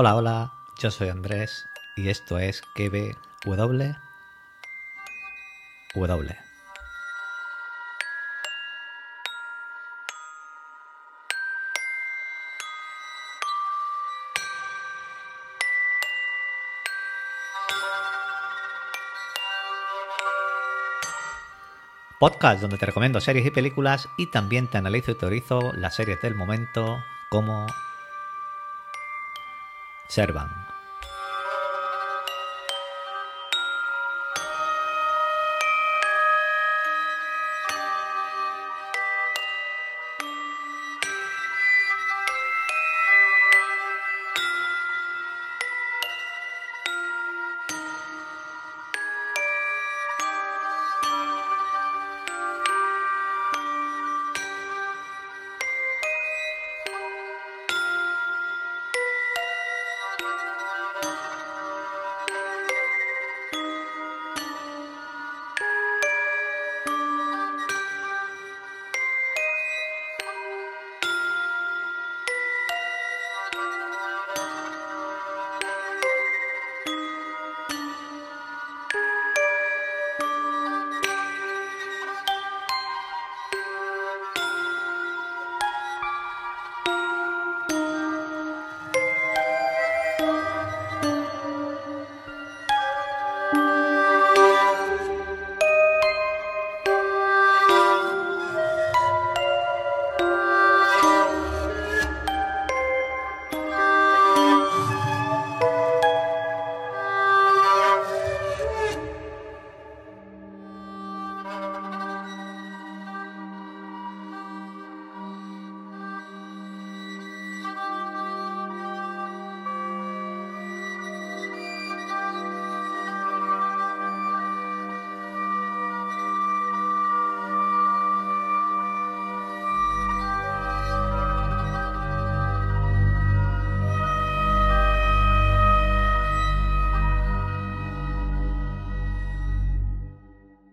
Hola, hola, yo soy Andrés y esto es KBW. W. Podcast donde te recomiendo series y películas y también te analizo y teorizo las series del momento como Servan.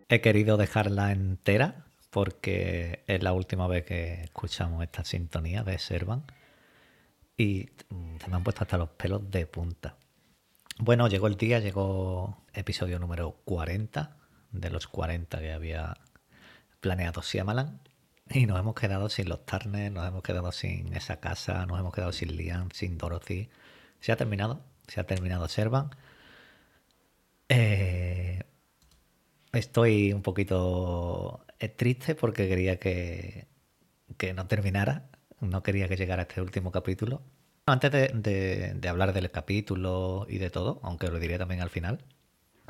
He querido dejarla entera porque es la última vez que escuchamos esta sintonía de Servan y se me han puesto hasta los pelos de punta. Bueno, llegó el día, llegó episodio número 40 de los 40 que había planeado Siamalan y nos hemos quedado sin los Turner, nos hemos quedado sin esa casa, nos hemos quedado sin Liam, sin Dorothy. Se ha terminado, se ha terminado Servan. Eh, Estoy un poquito eh, triste porque quería que, no terminara, no quería que llegara este último capítulo. Antes de, hablar del capítulo y de todo, aunque lo diré también al final,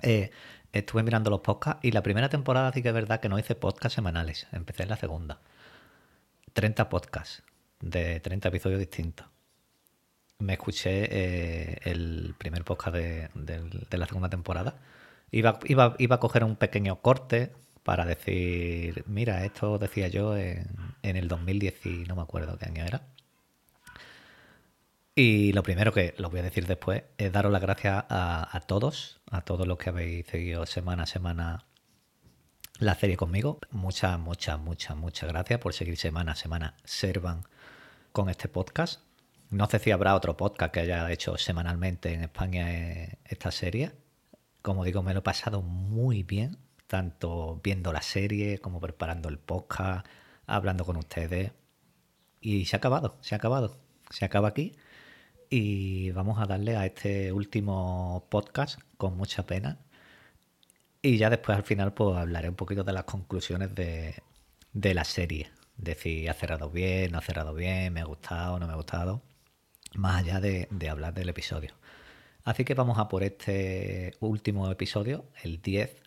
eh, estuve mirando los podcasts y la primera temporada sí que es verdad que no hice podcasts semanales, empecé en la segunda. 30 podcasts de 30 episodios distintos. Me escuché eh, el primer podcast de la segunda temporada Iba, iba, iba a coger un pequeño corte para decir, mira, esto decía yo en, en el 2010 y no me acuerdo qué año era. Y lo primero que lo voy a decir después es daros las gracias a, a, todos, a todos los que habéis seguido semana a semana la serie conmigo. Muchas, muchas, muchas, muchas gracias por seguir semana a semana Servan con este podcast. No sé si habrá otro podcast que haya hecho semanalmente en España eh, esta serie. Como digo, me lo he pasado muy bien, tanto viendo la serie como preparando el podcast, hablando con ustedes. Y se ha acabado, se ha acabado. Se acaba aquí. Y vamos a darle a este último podcast con mucha pena. Y ya después al final pues hablaré un poquito de las conclusiones de, la serie. De si ha cerrado bien, no ha cerrado bien, me ha gustado, no me ha gustado. Más allá de hablar del episodio. Así que vamos a por este último episodio, el 10,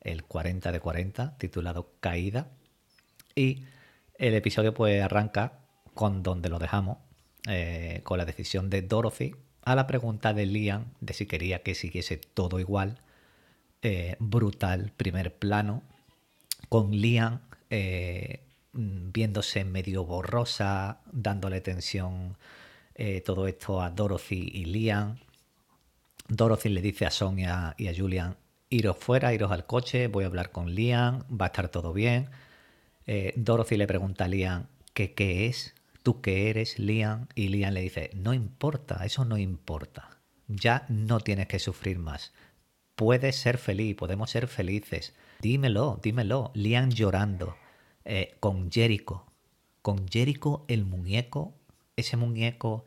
el 40 de 40, titulado Caída. Y el episodio pues arranca con donde lo dejamos, eh, con la decisión de Dorothy a la pregunta de Liam de si quería que siguiese todo igual. Eh, brutal primer plano, con Liam eh, viéndose medio borrosa, dándole tensión todo esto a Dorothy y Liam Dorothy le dice a Sonia y a Julian, iros fuera, iros al coche, voy a hablar con Liam, va a estar todo bien. Eh, Dorothy le pregunta a Liam qué es, ¿tú qué eres, Liam? Y Liam le dice, no importa, eso no importa. Ya no tienes que sufrir más. Puedes ser feliz, podemos ser felices. Dímelo, dímelo. Liam llorando, eh, con Jericho. Con Jericho el muñeco, ese muñeco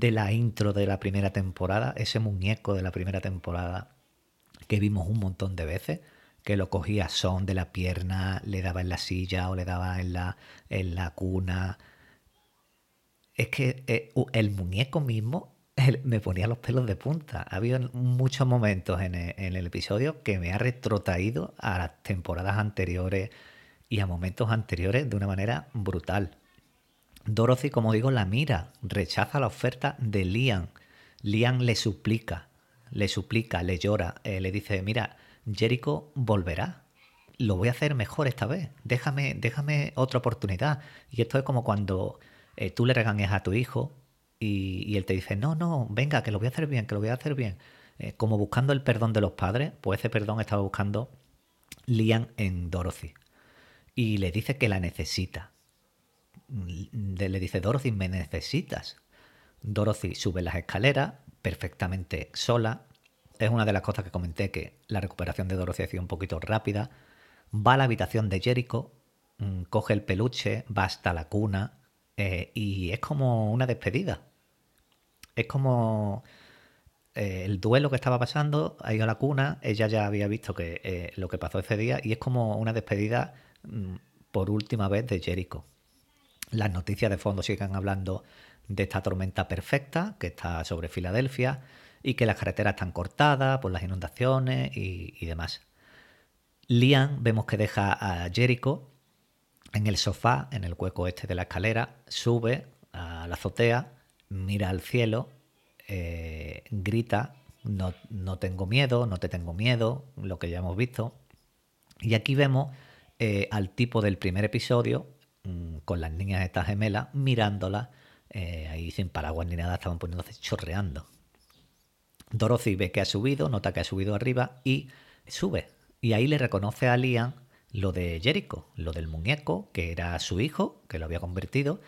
de la intro de la primera temporada, ese muñeco de la primera temporada que vimos un montón de veces, que lo cogía son de la pierna, le daba en la silla o le daba en la, en la cuna. Es que eh, el muñeco mismo me ponía los pelos de punta. Ha habido muchos momentos en el, en el episodio que me ha retrotraído a las temporadas anteriores y a momentos anteriores de una manera brutal. Dorothy, como digo, la mira, rechaza la oferta de Liam. Liam le suplica, le suplica, le llora, eh, le dice, mira, Jericho volverá. Lo voy a hacer mejor esta vez. Déjame, déjame otra oportunidad. Y esto es como cuando eh, tú le regañas a tu hijo y, él te dice, no, no, venga, que lo voy a hacer bien, que lo voy a hacer bien. Eh, como buscando el perdón de los padres, pues ese perdón estaba buscando Liam en Dorothy. Y le dice que la necesita le dice, Dorothy, me necesitas. Dorothy sube las escaleras perfectamente sola. Es una de las cosas que comenté que la recuperación de Dorothy ha sido un poquito rápida. Va a la habitación de Jericho, mm, coge el peluche, va hasta la cuna eh, y es como una despedida. Es como eh, el duelo que estaba pasando, ha ido a la cuna, ella ya había visto que eh, lo que pasó ese día y es como una despedida mm, por última vez de Jericho. Las noticias de fondo siguen hablando de esta tormenta perfecta que está sobre Filadelfia y que las carreteras están cortadas por las inundaciones y, demás. Liam vemos que deja a Jericho en el sofá, en el hueco este de la escalera, sube a la azotea, mira al cielo, eh, grita, no, no, tengo miedo, no te tengo miedo, lo que ya hemos visto. Y aquí vemos eh, al tipo del primer episodio Mm, con las niñas estas gemelas, mirándolas, eh, ahí sin paraguas ni nada, estaban poniéndose chorreando. Dorothy ve que ha subido, nota que ha subido arriba y sube. Y ahí le reconoce a Liam lo de Jericho, lo del muñeco, que era su hijo, que lo había convertido,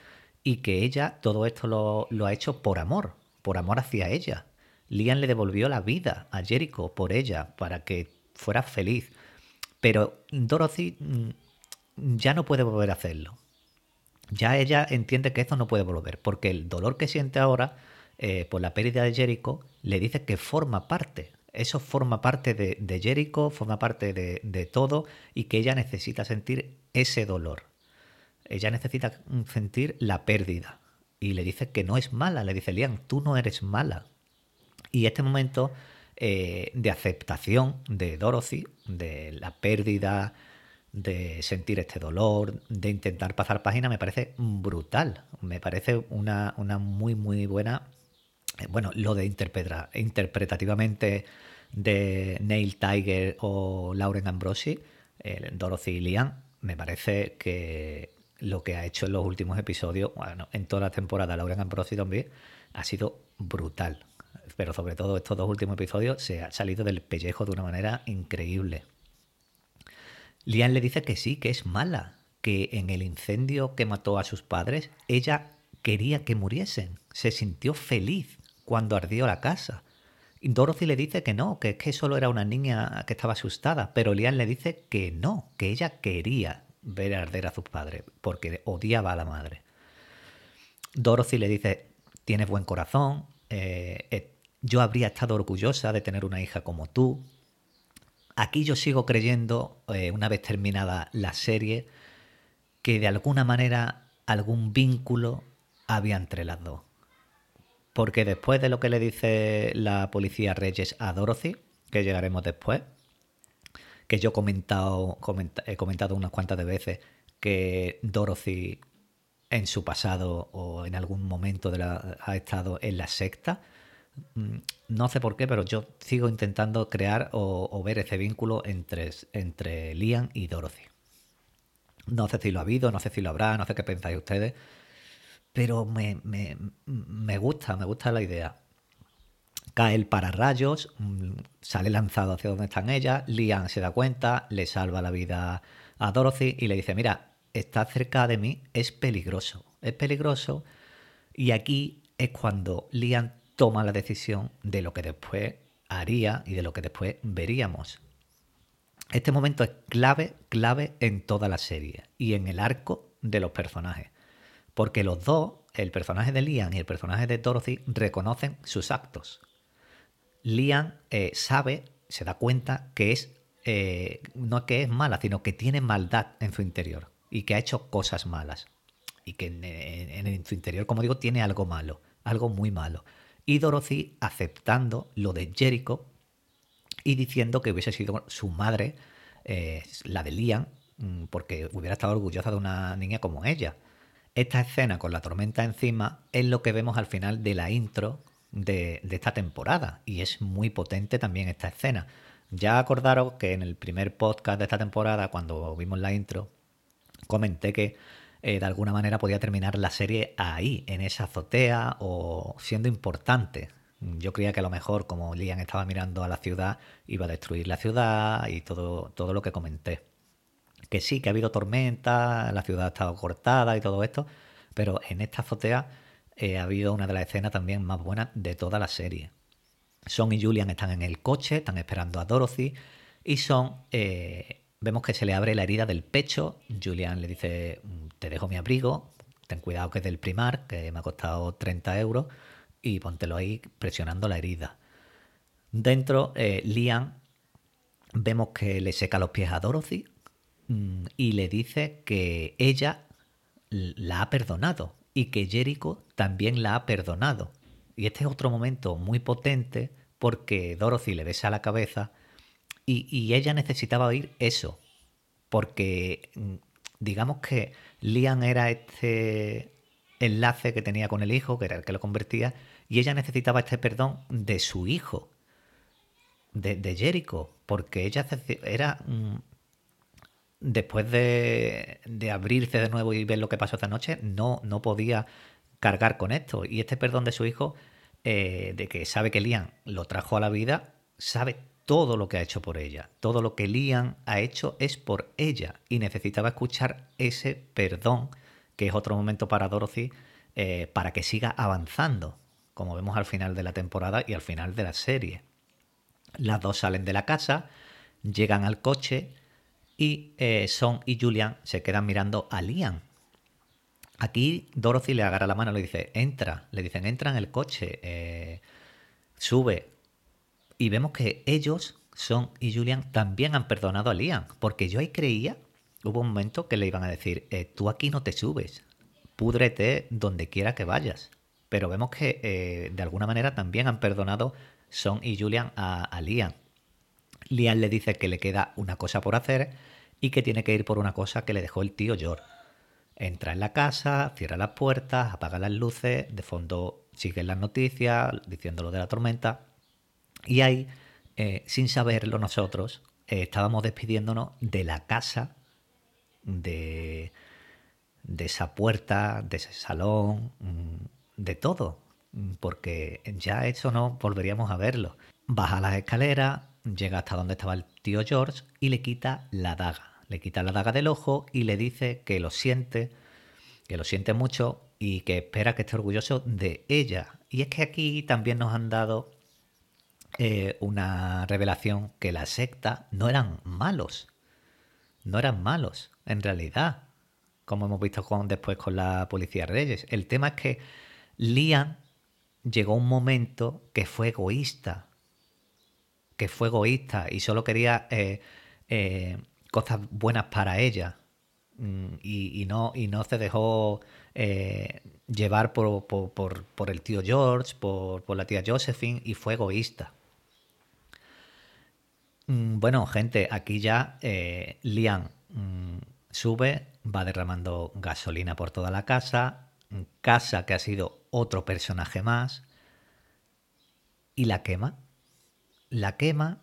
y que ella todo esto lo, lo ha hecho por amor, por amor hacia ella. Liam le devolvió la vida a Jericho por ella, para que fuera feliz. Pero Dorothy mm, ya no puede volver a hacerlo ya ella entiende que esto no puede volver, porque el dolor que siente ahora eh, por la pérdida de Jericho le dice que forma parte. Eso forma parte de, de Jericho, forma parte de, todo y que ella necesita sentir ese dolor. Ella necesita sentir la pérdida. Y le dice que no es mala, le dice Liam, tú no eres mala. Y este momento eh, de aceptación de Dorothy, de la pérdida, de sentir este dolor, de intentar pasar página, me parece brutal. Me parece una, una muy, muy buena. Eh, bueno, lo de interpretar interpretativamente de Neil Tiger o Lauren Ambrosi, Dorothy Liam, me parece que lo que ha hecho en los últimos episodios, bueno, en toda la temporada, Lauren Ambrosi también, ha sido brutal. Pero sobre todo estos dos últimos episodios se ha salido del pellejo de una manera increíble. Lian le dice que sí, que es mala, que en el incendio que mató a sus padres, ella quería que muriesen, se sintió feliz cuando ardió la casa. Dorothy le dice que no, que es que solo era una niña que estaba asustada, pero Lian le dice que no, que ella quería ver arder a sus padres, porque odiaba a la madre. Dorothy le dice, tienes buen corazón, eh, eh, yo habría estado orgullosa de tener una hija como tú, Aquí yo sigo creyendo, eh, una vez terminada la serie, que de alguna manera algún vínculo había entre las dos. Porque después de lo que le dice la policía Reyes a Dorothy, que llegaremos después, que yo he comentado, he comentado unas cuantas de veces que Dorothy en su pasado o en algún momento de la, ha estado en la secta, no sé por qué, pero yo sigo intentando crear o, ver ese vínculo entre, entre Liam y Dorothy. No sé si lo ha habido, no sé si lo habrá, no sé qué pensáis ustedes, pero me, me gusta, me gusta la idea. Cae el pararrayos, mm, sale lanzado hacia donde están ellas, Liam se da cuenta, le salva la vida a Dorothy y le dice, mira, está cerca de mí, es peligroso es peligroso. Y aquí es cuando Liam toma la decisión de lo que después haría y de lo que después veríamos. Este momento es clave, clave en toda la serie y en el arco de los personajes. Porque los dos, el personaje de Liam y el personaje de Dorothy, reconocen sus actos. Liam eh, sabe, se da cuenta que es, eh, no que es mala, sino que tiene maldad en su interior y que ha hecho cosas malas. Y que en, en su interior, como digo, tiene algo malo, algo muy malo. Y Dorothy aceptando lo de Jericho y diciendo que hubiese sido su madre, eh, la de Liam, mm, porque hubiera estado orgullosa de una niña como ella. Esta escena con la tormenta encima es lo que vemos al final de la intro de, esta temporada y es muy potente también esta escena. Ya acordaros que en el primer podcast de esta temporada, cuando vimos la intro, comenté que eh, de alguna manera podía terminar la serie ahí, en esa azotea o siendo importante. Yo creía que a lo mejor, como Liam estaba mirando a la ciudad, iba a destruir la ciudad y todo, todo lo que comenté. Que sí, que ha habido tormenta, la ciudad ha estado cortada y todo esto, pero en esta azotea eh, ha habido una de las escenas también más buenas de toda la serie. Son y Julian están en el coche, están esperando a Dorothy y Son eh, vemos que se le abre la herida del pecho. Julian le dice, te dejo mi abrigo, ten cuidado que es del primar, que me ha costado 30 euros y póntelo ahí presionando la herida. Dentro, eh, Liam vemos que le seca los pies a Dorothy mm, y le dice que ella la ha perdonado y que Jericho también la ha perdonado. Y este es otro momento muy potente porque Dorothy le besa la cabeza y, y ella necesitaba oír eso. Porque mm, digamos que Liam era este enlace que tenía con el hijo, que era el que lo convertía, y ella necesitaba este perdón de su hijo, de, de Jericho, porque ella era... Mm, después de, de, abrirse de nuevo y ver lo que pasó esta noche, no, no podía cargar con esto. Y este perdón de su hijo, eh, de que sabe que Liam lo trajo a la vida, sabe todo lo que ha hecho por ella. Todo lo que Liam ha hecho es por ella. Y necesitaba escuchar ese perdón, que es otro momento para Dorothy, eh, para que siga avanzando como vemos al final de la temporada y al final de la serie. Las dos salen de la casa, llegan al coche y eh, Son y Julian se quedan mirando a Liam. Aquí Dorothy le agarra la mano le dice, entra, le dicen, entra en el coche, eh, sube. Y vemos que ellos, Son y Julian, también han perdonado a Liam, porque yo ahí creía, hubo un momento que le iban a decir, eh, tú aquí no te subes, púdrete donde quiera que vayas pero vemos que eh, de alguna manera también han perdonado Son y Julian a, Liam. Liam le dice que le queda una cosa por hacer y que tiene que ir por una cosa que le dejó el tío George. Entra en la casa, cierra las puertas, apaga las luces, de fondo siguen las noticias diciendo lo de la tormenta. Y ahí, eh, sin saberlo nosotros, eh, estábamos despidiéndonos de la casa, de, de esa puerta, de ese salón, mm, de todo, porque ya eso no volveríamos a verlo. Baja las escaleras, llega hasta donde estaba el tío George y le quita la daga. Le quita la daga del ojo y le dice que lo siente, que lo siente mucho y que espera que esté orgulloso de ella. Y es que aquí también nos han dado eh, una revelación que la secta no eran malos. No eran malos, en realidad, como hemos visto con, después con la policía Reyes. El tema es que Liam llegó un momento que fue egoísta, que fue egoísta y solo quería eh, eh, cosas buenas para ella mm, y, no, y no se dejó llevar por, por, el tío George, por, la tía Josephine y fue egoísta. Mm, bueno, gente, aquí ya Liam mm, sube, va derramando gasolina por toda la casa, casa que ha sido otro personaje más y la quema. La quema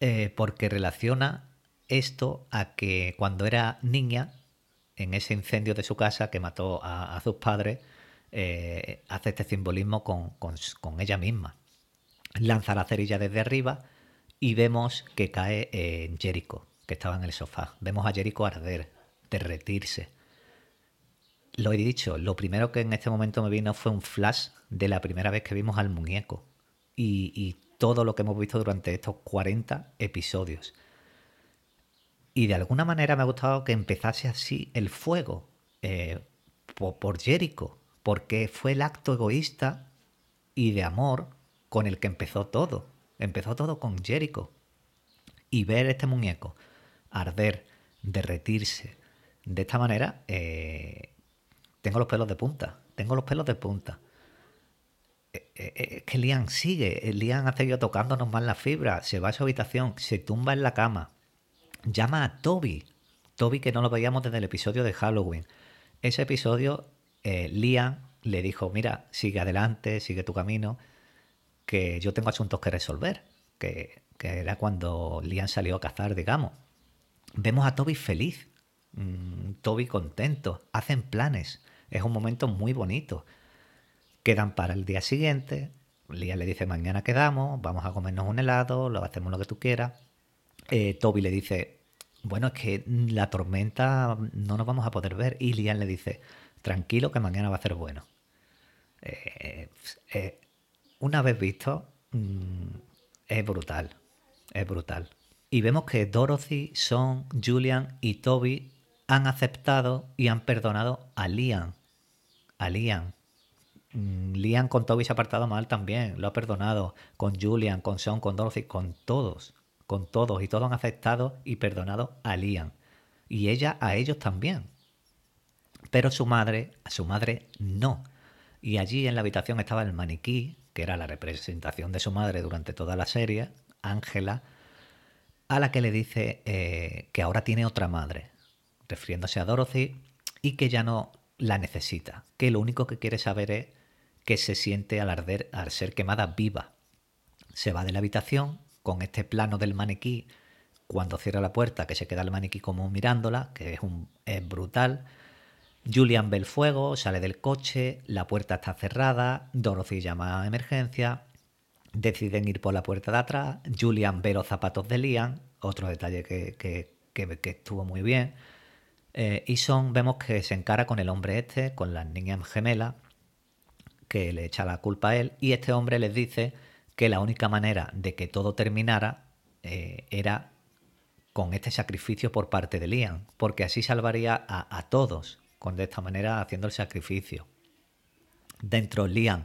eh, porque relaciona esto a que cuando era niña, en ese incendio de su casa que mató a, sus padres, eh, hace este simbolismo con, ella misma. Lanza la cerilla desde arriba y vemos que cae en Jericho, que estaba en el sofá. Vemos a Jericho arder, derretirse lo he dicho, lo primero que en este momento me vino fue un flash de la primera vez que vimos al muñeco y, y todo lo que hemos visto durante estos 40 episodios. Y de alguna manera me ha gustado que empezase así el fuego eh, por, por Jericho, porque fue el acto egoísta y de amor con el que empezó todo. Empezó todo con Jericho. Y ver este muñeco arder, derretirse de esta manera, eh, tengo los pelos de punta. Tengo los pelos de punta. Eh, es que Liam sigue. Liam ha seguido tocándonos más la fibra. Se va a su habitación, se tumba en la cama llama a Toby. Toby que no lo veíamos desde el episodio de Halloween. Ese episodio, eh, Liam le dijo, mira, sigue adelante, sigue tu camino, que yo tengo asuntos que resolver. Que, era cuando Liam salió a cazar, digamos. Vemos a Toby feliz, mm, Toby contento, hacen planes. Es un momento muy bonito. Quedan para el día siguiente. Liam le dice, mañana quedamos, vamos a comernos un helado, lo hacemos lo que tú quieras. Eh, Toby le dice, bueno, es que la tormenta no nos vamos a poder ver. Y Lian le dice, tranquilo que mañana va a ser bueno. Eh, eh, una vez visto, mm, es brutal, es brutal. Y vemos que Dorothy, Son, Julian y Toby han aceptado y han perdonado a Lian. A Lian. Mm, Lian con Toby se ha apartado mal también, lo ha perdonado. Con Julian, con Son, con Dorothy, con todos con todos y todos han aceptado y perdonado a Liam. Y ella a ellos también. Pero su madre, a su madre no. Y allí en la habitación estaba el maniquí, que era la representación de su madre durante toda la serie, Ángela, a la que le dice eh, que ahora tiene otra madre, refiriéndose a Dorothy, y que ya no la necesita, que lo único que quiere saber es que se siente al arder, al ser quemada viva. Se va de la habitación, con este plano del maniquí cuando cierra la puerta, que se queda el maniquí como mirándola, que es, un, es brutal. Julian ve el fuego, sale del coche, la puerta está cerrada, Dorothy llama a emergencia, deciden ir por la puerta de atrás, Julian ve los zapatos de Liam, otro detalle que, que, que, estuvo muy bien, eh, y Son vemos que se encara con el hombre este, con las niñas gemelas, que le echa la culpa a él, y este hombre les dice que la única manera de que todo terminara eh, era con este sacrificio por parte de Liam, porque así salvaría a, todos, con de esta manera haciendo el sacrificio. Dentro Liam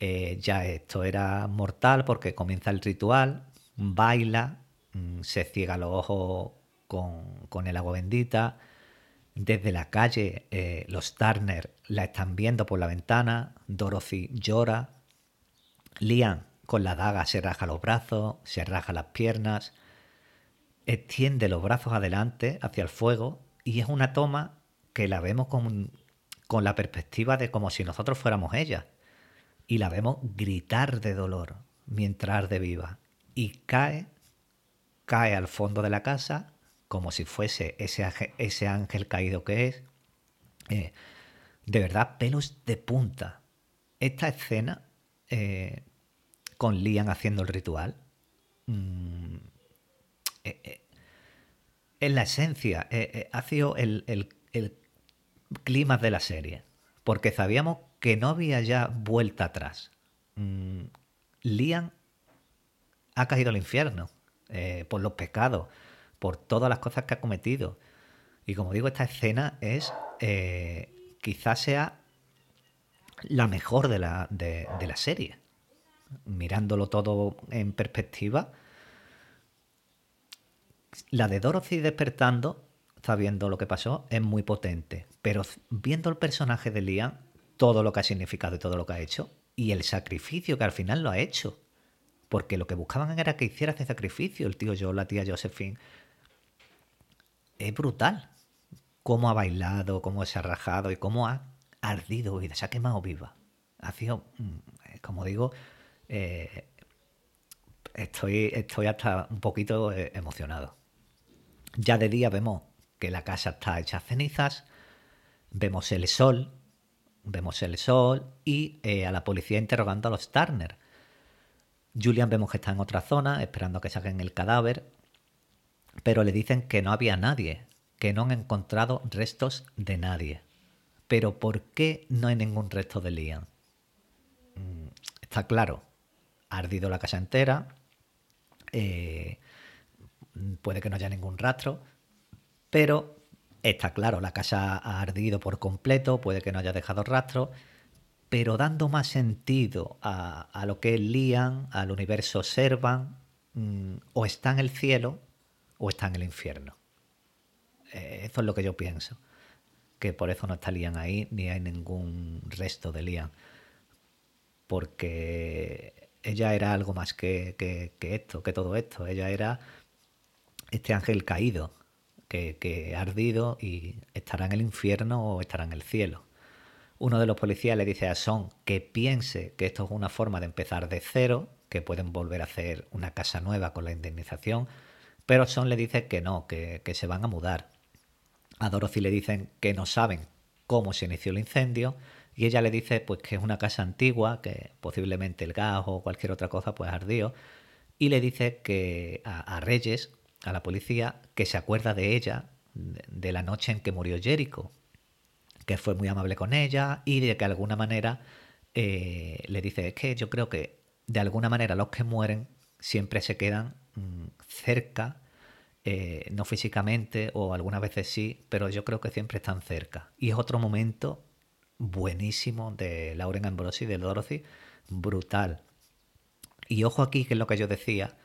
eh, ya esto era mortal porque comienza el ritual, baila, mm, se ciega los ojos con, el agua bendita. Desde la calle, eh, los Turner la están viendo por la ventana, Dorothy llora, Liam con la daga se raja los brazos, se raja las piernas, extiende los brazos adelante hacia el fuego y es una toma que la vemos con, con la perspectiva de como si nosotros fuéramos ella. Y la vemos gritar de dolor mientras arde viva. Y cae, cae al fondo de la casa como si fuese ese, ese ángel caído que es. Eh, de verdad, pelos de punta. Esta escena eh, con Liam haciendo el ritual. Mm, eh, en la esencia, ha sido el, clima de la serie. Porque sabíamos que no había ya vuelta atrás. Mm, Liam ha caído al infierno por los pecados, por todas las cosas que ha cometido. Y como digo, esta escena es quizás sea la mejor de la, de la serie mirándolo todo en perspectiva, la de Dorothy despertando, sabiendo lo que pasó, es muy potente. Pero viendo el personaje de Liam, todo lo que ha significado y todo lo que ha hecho, y el sacrificio que al final lo ha hecho. Porque lo que buscaban era que hiciera ese sacrificio, el tío Joe, la tía Josephine. Es brutal. Cómo ha bailado, cómo se ha rajado y cómo ha ardido y se ha quemado viva. Ha sido, mm, como digo, eh, estoy, estoy hasta un poquito eh, emocionado. Ya de día vemos que la casa está hecha cenizas, vemos el sol, vemos el sol y eh, a la policía interrogando a los Turner. Julian vemos que está en otra zona esperando que saquen el cadáver, pero le dicen que no había nadie, que no han encontrado restos de nadie. Pero ¿por qué no hay ningún resto de Liam? Mm, está claro, ha ardido la casa entera, eh, puede que no haya ningún rastro, pero está claro, la casa ha ardido por completo, puede que no haya dejado rastro, pero dando más sentido a, lo que es Liam, al universo Servan, mm, o está en el cielo o está en el infierno. Eh, eso es lo que yo pienso. Que por eso no está Liam ahí, ni hay ningún resto de Liam. Porque ella era algo más que, esto, que todo esto. Ella era este ángel caído, que, que ardido y estará en el infierno o estará en el cielo. Uno de los policías le dice a Son que piense que esto es una forma de empezar de cero, que pueden volver a hacer una casa nueva con la indemnización, pero Son le dice que no, que, se van a mudar. A Dorothy le dicen que no saben cómo se inició el incendio y ella le dice pues que es una casa antigua, que posiblemente el gas o cualquier otra cosa pues ardió y le dice que a, Reyes, a la policía, que se acuerda de ella de la noche en que murió Jericho, que fue muy amable con ella y de que de alguna manera eh, le dice, es que yo creo que de alguna manera los que mueren siempre se quedan mm, cerca, eh, no físicamente o algunas veces sí, pero yo creo que siempre están cerca. Y es otro momento buenísimo de Lauren Ambrosi, de Dorothy, brutal. Y ojo aquí, que es lo que yo decía,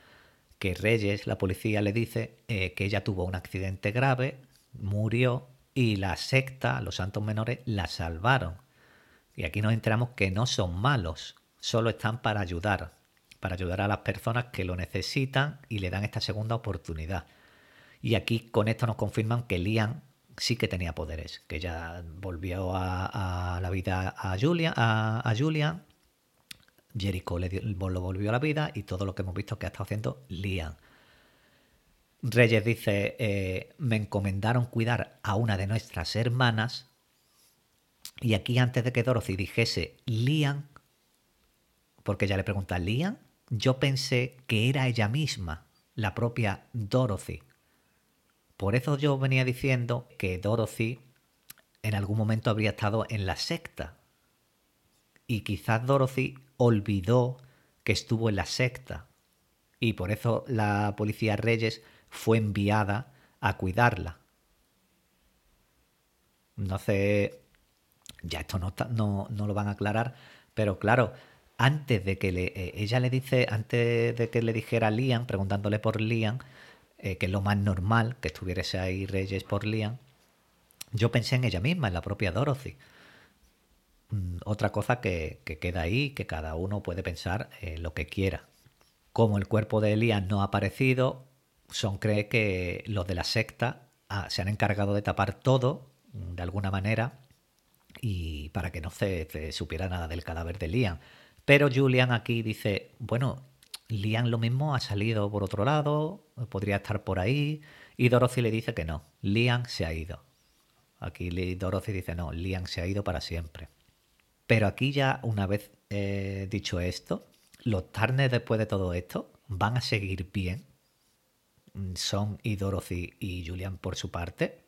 que Reyes, la policía, le dice eh, que ella tuvo un accidente grave, murió y la secta, los santos menores, la salvaron. Y aquí nos enteramos que no son malos, solo están para ayudar, para ayudar a las personas que lo necesitan y le dan esta segunda oportunidad. Y aquí con esto nos confirman que Liam sí que tenía poderes, que ya volvió a, la vida a Julian, a, Julian Jericho le lo volvió a la vida y todo lo que hemos visto que ha estado haciendo Liam. Reyes dice, eh, me encomendaron cuidar a una de nuestras hermanas. Y aquí antes de que Dorothy dijese Liam, porque ella le pregunta, ¿Liam? Yo pensé que era ella misma, la propia Dorothy. Por eso yo venía diciendo que Dorothy en algún momento habría estado en la secta. Y quizás Dorothy olvidó que estuvo en la secta. Y por eso la policía Reyes fue enviada a cuidarla. No sé, ya esto no, no, no, lo van a aclarar, pero claro, antes de que le, eh, ella le dice, antes de que le dijera Liam, preguntándole por Liam, eh, que es lo más normal que estuviese ahí Reyes por Liam, yo pensé en ella misma, en la propia Dorothy. Mm, otra cosa que, queda ahí, que cada uno puede pensar eh, lo que quiera. Como el cuerpo de Liam no ha aparecido, son cree que los de la secta ah, se han encargado de tapar todo mm, de alguna manera y para que no se, supiera nada del cadáver de Liam. Pero Julian aquí dice, bueno, Liam lo mismo ha salido por otro lado, podría estar por ahí, y Dorothy le dice que no, Liam se ha ido. Aquí Dorothy dice, no, Liam se ha ido para siempre. Pero aquí ya, una vez eh, dicho esto, los Turner después de todo esto van a seguir bien son y Dorothy y Julian por su parte,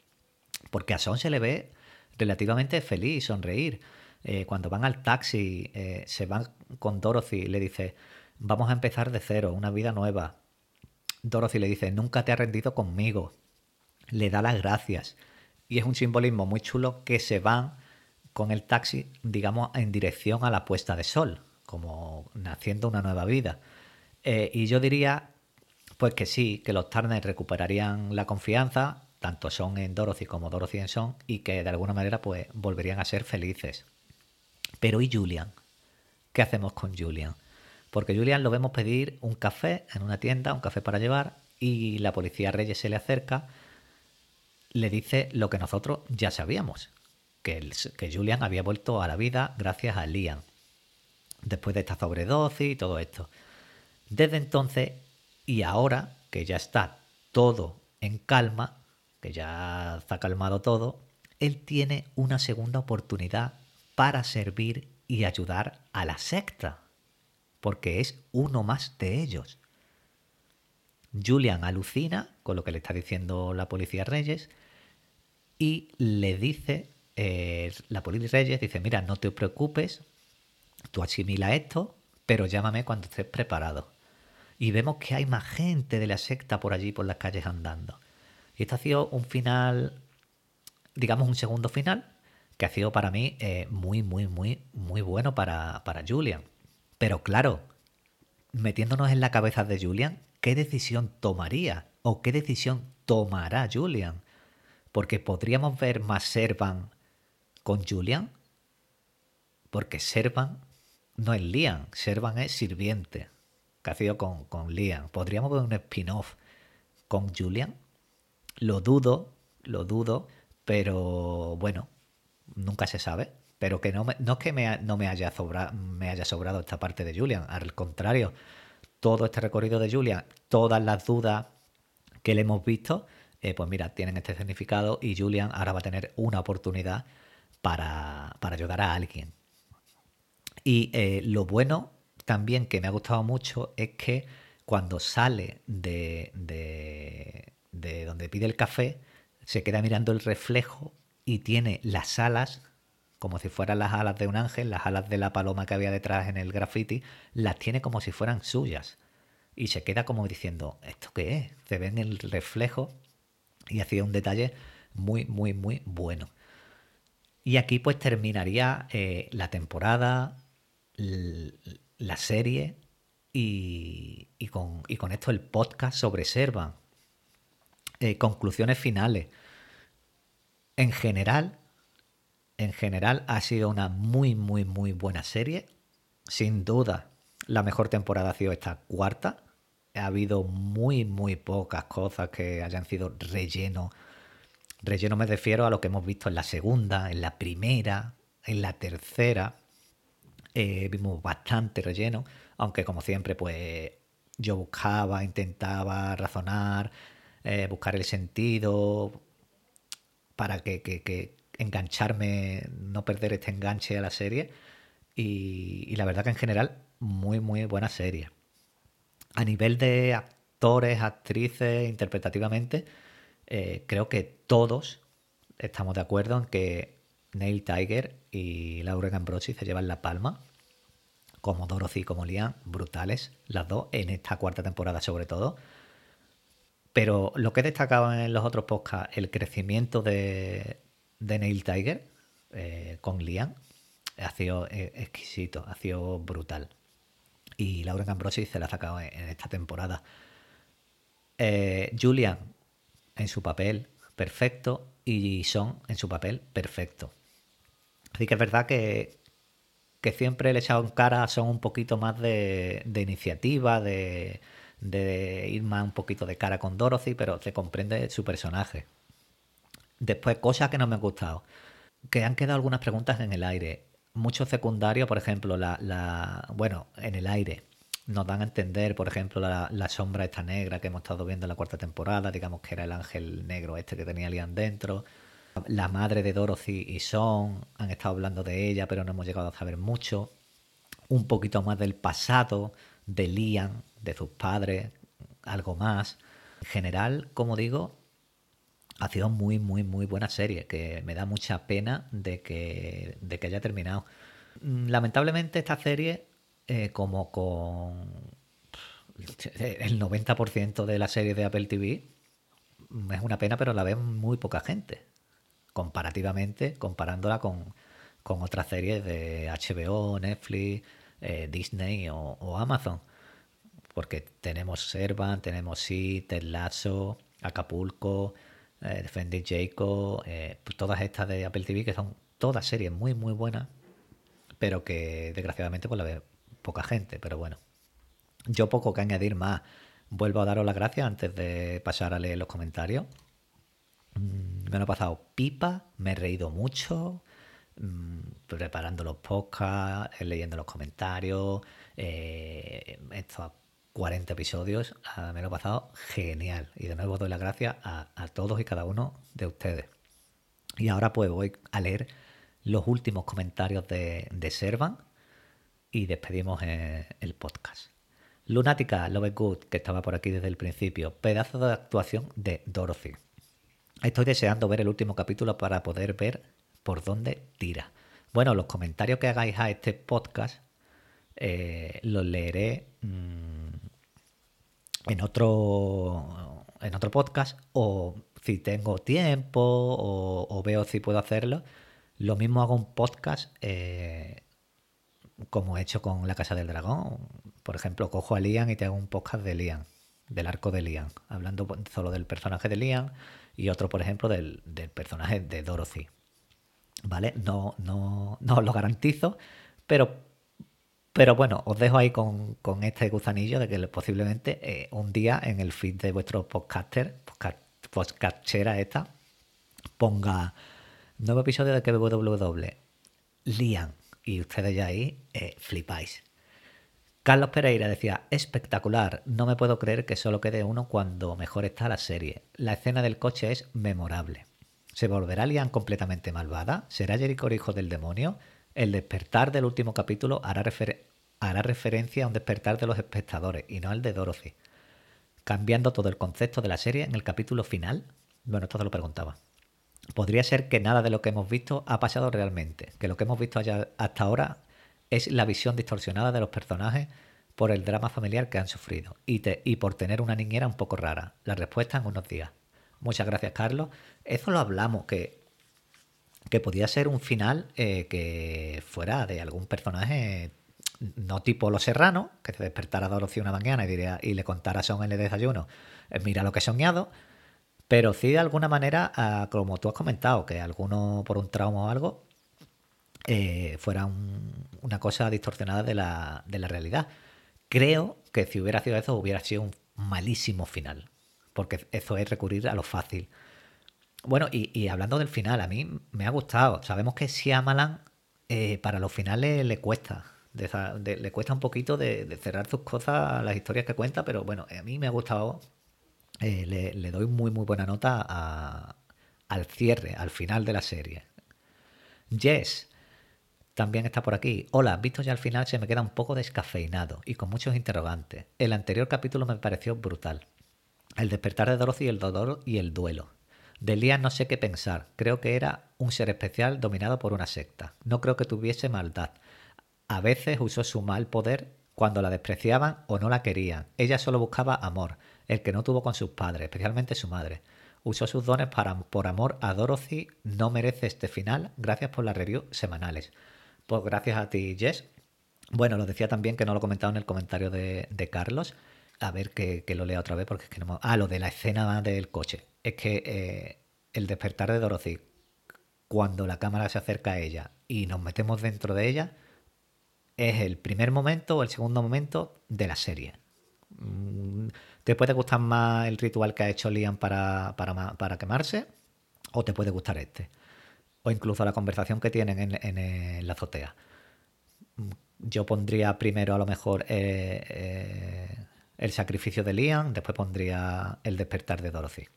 porque a Son se le ve relativamente feliz, sonreír. Eh, cuando van al taxi, eh, se van con Dorothy y le dice, vamos a empezar de cero, una vida nueva. Dorothy le dice, nunca te has rendido conmigo. Le da las gracias. Y es un simbolismo muy chulo que se van con el taxi, digamos, en dirección a la puesta de sol, como naciendo una nueva vida. Eh, y yo diría pues que sí, que los Turner recuperarían la confianza, tanto Son en Dorothy como Dorothy en Son, y que de alguna manera pues volverían a ser felices. Pero ¿y Julian? ¿Qué hacemos con Julian? Porque Julian lo vemos pedir un café en una tienda, un café para llevar, y la policía Reyes se le acerca, le dice lo que nosotros ya sabíamos, que, Julian había vuelto a la vida gracias a Liam, después de esta sobredosis y todo esto. Desde entonces y ahora que ya está todo en calma, que ya está calmado todo, él tiene una segunda oportunidad para servir y ayudar a la secta, porque es uno más de ellos. Julian alucina con lo que le está diciendo la policía Reyes y le dice eh, la Poli Reyes dice, mira, no te preocupes, tú asimila esto, pero llámame cuando estés preparado. Y vemos que hay más gente de la secta por allí, por las calles andando. Y esto ha sido un final, digamos un segundo final, que ha sido para mí eh, muy, muy, muy, muy bueno para, para Julian. Pero claro, metiéndonos en la cabeza de Julian, ¿qué decisión tomaría? ¿O qué decisión tomará Julian? Porque podríamos ver más Servan con Julian. Porque Servan no es Liam, Servan es sirviente. Que ha sido con, con Liam. ¿Podríamos ver un spin-off con Julian? Lo dudo, lo dudo, pero bueno, nunca se sabe. Pero que no, no es que me, no me haya, me haya sobrado esta parte de Julian, al contrario, todo este recorrido de Julian, todas las dudas que le hemos visto, eh, pues mira, tienen este significado y Julian ahora va a tener una oportunidad para, ayudar a alguien. Y eh, lo bueno también que me ha gustado mucho es que cuando sale de, de, de donde pide el café, se queda mirando el reflejo y tiene las alas como si fueran las alas de un ángel, las alas de la paloma que había detrás en el graffiti, las tiene como si fueran suyas. Y se queda como diciendo, ¿esto qué es? Se ve en el reflejo y hacía un detalle muy, muy, muy bueno. Y aquí pues terminaría eh, la temporada, la serie y, con, esto el podcast sobre Servan. Eh, conclusiones finales. En general, en general ha sido una muy, muy, muy buena serie. Sin duda, la mejor temporada ha sido esta cuarta. Ha habido muy, muy pocas cosas que hayan sido relleno. Relleno me refiero a lo que hemos visto en la segunda, en la primera, en la tercera. Eh, vimos bastante relleno, aunque como siempre, pues yo buscaba, intentaba razonar, eh, buscar el sentido para que, engancharme, no perder este enganche a la serie. Y, la verdad que en general, muy, muy buena serie. A nivel de actores, actrices, interpretativamente, eh, creo que todos estamos de acuerdo en que Neil Tiger y Lauren Ambrosi se llevan la palma. Como Dorothy y como Liam, brutales las dos, en esta cuarta temporada sobre todo. Pero lo que he destacado en los otros podcasts, el crecimiento de, de Neil Tiger eh, con Liam ha sido eh, exquisito, ha sido brutal. Y Laura Ambrosi se la ha sacado en, esta temporada. Eh, Julian en su papel perfecto y Son en su papel perfecto. Así que es verdad que, que siempre le he echado en cara Son un poquito más de, iniciativa, de, ir más un poquito de cara con Dorothy, pero se comprende su personaje. Después, cosas que no me han gustado. Que han quedado algunas preguntas en el aire. Muchos secundarios, por ejemplo, la bueno, en el aire. Nos dan a entender, por ejemplo, la, sombra esta negra que hemos estado viendo en la cuarta temporada, digamos que era el ángel negro este que tenía Liam dentro. La madre de Dorothy y Son han estado hablando de ella, pero no hemos llegado a saber mucho. Un poquito más del pasado de Liam, de sus padres, algo más. En general, como digo, ha sido muy, muy, muy buena serie, que me da mucha pena de que, de que haya terminado. Mm, lamentablemente esta serie, eh, como con el 90% de la serie de Apple TV, mm, es una pena, pero la ve muy poca gente, comparativamente, comparándola con, con otras series de HBO, Netflix, eh, Disney o, Amazon. Porque tenemos Servan, tenemos Sí, Ted Lasso, Acapulco, eh, Defender Jacob, eh, pues todas estas de Apple TV, que son todas series muy, muy buenas, pero que desgraciadamente pues la ve poca gente, pero bueno. Yo poco que añadir más. Vuelvo a daros las gracias antes de pasar a leer los comentarios. Mm, me lo pasado pipa, me he reído mucho, mm, preparando los podcasts, leyendo los comentarios. Eh, esto 40 episodios. Ah, me lo he pasado genial. Y de nuevo doy las gracias a, todos y cada uno de ustedes. Y ahora pues voy a leer los últimos comentarios de, de Servan y despedimos eh, el podcast. Lunática, Love Good, que estaba por aquí desde el principio. Pedazo de actuación de Dorothy. Estoy deseando ver el último capítulo para poder ver por dónde tira. Bueno, los comentarios que hagáis a este podcast eh, los leeré mm, en otro en otro podcast o si tengo tiempo o, veo si puedo hacerlo, lo mismo hago un podcast eh, como he hecho con La Casa del Dragón. Por ejemplo, cojo a Lian y te hago un podcast de Lian, del arco de Lian, hablando solo del personaje de Lian y otro, por ejemplo, del, personaje de Dorothy. ¿Vale? No, no, no os lo garantizo, pero, pero bueno, os dejo ahí con, este gusanillo de que posiblemente eh, un día en el feed de vuestro podcaster, podcast, podcastera esta, ponga nuevo episodio de KWW, Lian, y ustedes ya ahí eh, flipáis. Carlos Pereira decía, espectacular, no me puedo creer que solo quede uno cuando mejor está la serie. La escena del coche es memorable. ¿Se volverá Lian completamente malvada? ¿Será Jericho hijo del demonio? El despertar del último capítulo hará, hará referencia a un despertar de los espectadores y no al de Dorothy. Cambiando todo el concepto de la serie en el capítulo final. Bueno, esto te lo preguntaba. Podría ser que nada de lo que hemos visto ha pasado realmente, que lo que hemos visto hasta ahora es la visión distorsionada de los personajes por el drama familiar que han sufrido y, por tener una niñera un poco rara. La respuesta en unos días. Muchas gracias, Carlos. Eso lo hablamos, que, que podía ser un final eh, que fuera de algún personaje no tipo Los Serranos, que se despertara Dorothy una mañana y, y le contara Son en el desayuno, eh, mira lo que he soñado, pero sí de alguna manera, ah, como tú has comentado, que alguno por un trauma o algo, eh, fuera una cosa distorsionada de la, de realidad. Creo que si hubiera sido eso, hubiera sido un malísimo final, porque eso es recurrir a lo fácil. Bueno, y, hablando del final, a mí me ha gustado. Sabemos que Shyamalan eh, para los finales le cuesta. le cuesta un poquito de, cerrar sus cosas, las historias que cuenta, pero bueno, a mí me ha gustado. Eh, le, doy muy, muy buena nota al cierre, al final de la serie. Yes, también está por aquí. Hola, visto ya al final se me queda un poco descafeinado y con muchos interrogantes. El anterior capítulo me pareció brutal. El despertar de Dorothy y el dolor y el duelo. De Lian no sé qué pensar. Creo que era un ser especial dominado por una secta. No creo que tuviese maldad. A veces usó su mal poder cuando la despreciaban o no la querían. Ella solo buscaba amor, el que no tuvo con sus padres, especialmente su madre. Usó sus dones para, por amor a Dorothy. No merece este final. Gracias por las reviews semanales. Pues gracias a ti, Jess. Bueno, lo decía también que no lo he comentado en el comentario de, Carlos. A ver que, lo lea otra vez porque es que no Ah, lo de la escena del coche. Es que eh, el despertar de Dorothy, cuando la cámara se acerca a ella y nos metemos dentro de ella, es el primer momento o el segundo momento de la serie. ¿Te puede gustar más el ritual que ha hecho Liam para, para, para quemarse? ¿O te puede gustar este? o incluso la conversación que tienen en, la azotea. Yo pondría primero a lo mejor eh, eh, el sacrificio de Liam, después pondría el despertar de Dorothy.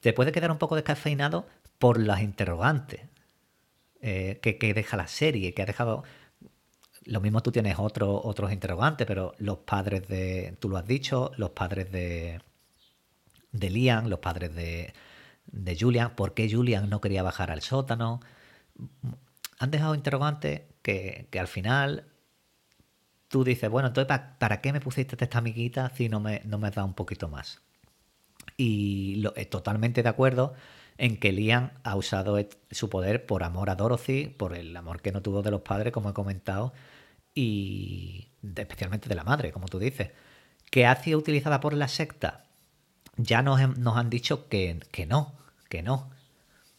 Te puede quedar un poco descafeinado por las interrogantes eh, que, deja la serie, que ha dejado... Lo mismo tú tienes otro, otros interrogantes, pero los padres de, tú lo has dicho, los padres de, de Liam, los padres de, de Julian, por qué Julian no quería bajar al sótano. Han dejado interrogantes que, al final tú dices, bueno, entonces ¿para, qué me pusiste esta amiguita si no me, no me dado un poquito más? Y eh, totalmente de acuerdo en que Liam ha usado su poder por amor a Dorothy, por el amor que no tuvo de los padres, como he comentado, y especialmente de la madre, como tú dices. ¿Que ha sido utilizada por la secta? Ya nos, han dicho que, que no, que no.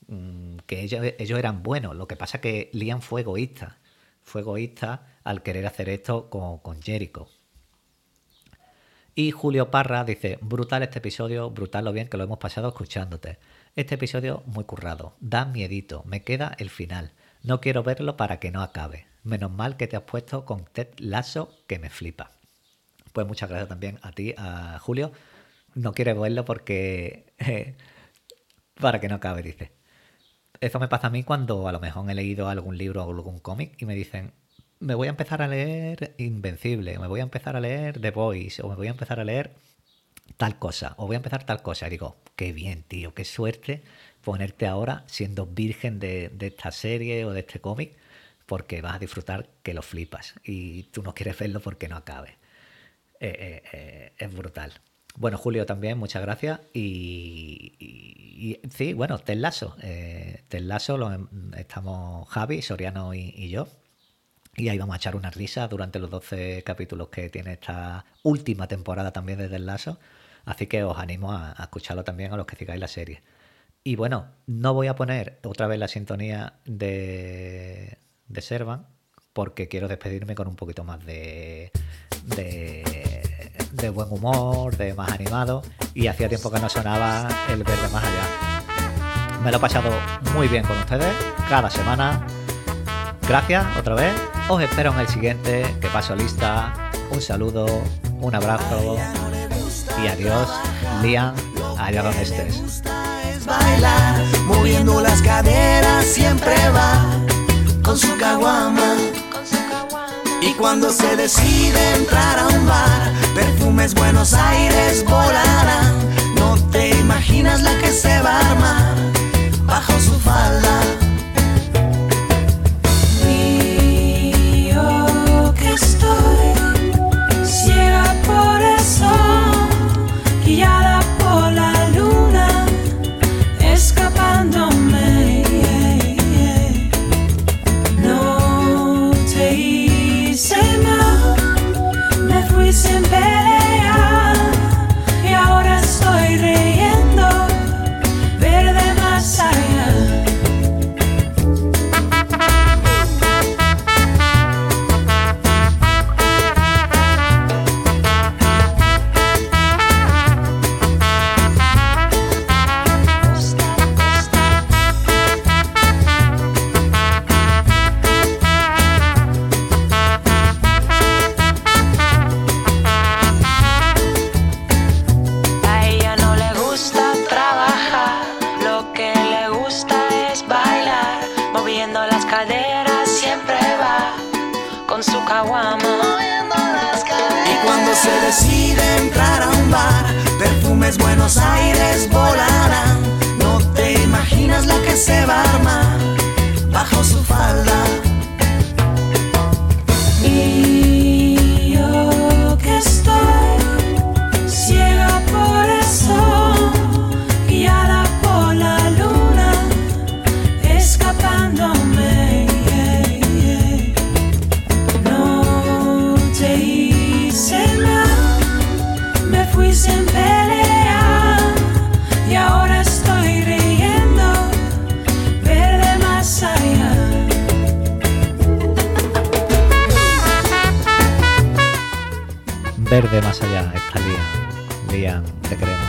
Mm, que ellos, eran buenos. Lo que pasa es que Liam fue egoísta. Fue egoísta al querer hacer esto con, con Jericho. Y Julio Parra dice, brutal este episodio, brutal lo bien que lo hemos pasado escuchándote. Este episodio muy currado, da miedito, me queda el final. No quiero verlo para que no acabe. Menos mal que te has puesto con Ted Lasso que me flipa. Pues muchas gracias también a ti, a Julio. No quiero verlo porque... para que no acabe, dice. Eso me pasa a mí cuando a lo mejor he leído algún libro o algún cómic y me dicen, me voy a empezar a leer Invencible, me voy a empezar a leer The Voice, o me voy a empezar a leer tal cosa, o voy a empezar tal cosa. Y digo, qué bien, tío, qué suerte ponerte ahora siendo virgen de, esta serie o de este cómic porque vas a disfrutar que lo flipas y tú no quieres verlo porque no acabe. Eh, eh, eh, es brutal. Bueno, Julio también, muchas gracias. Y, sí, bueno, Ted Lasso. Eh, lo, estamos Javi, Soriano y, yo. Y ahí vamos a echar una risa durante los 12 capítulos que tiene esta última temporada también de Ted Lasso. Así que os animo a, escucharlo también a los que sigáis la serie. Y bueno, no voy a poner otra vez la sintonía de, de Servan porque quiero despedirme con un poquito más de, de, buen humor, de más animado. Y hacía tiempo que no sonaba el verde más allá. Me lo he pasado muy bien con ustedes cada semana. Gracias otra vez. Os espero en el siguiente. Que paso lista. Un saludo, un abrazo y adiós, Lian, allá donde estés. Bailar, moviendo las caderas, siempre va con su caguama. Y cuando se decide entrar a un bar, perfumes Buenos Aires volarán. No te imaginas la que se va a armar bajo su falda. Gusta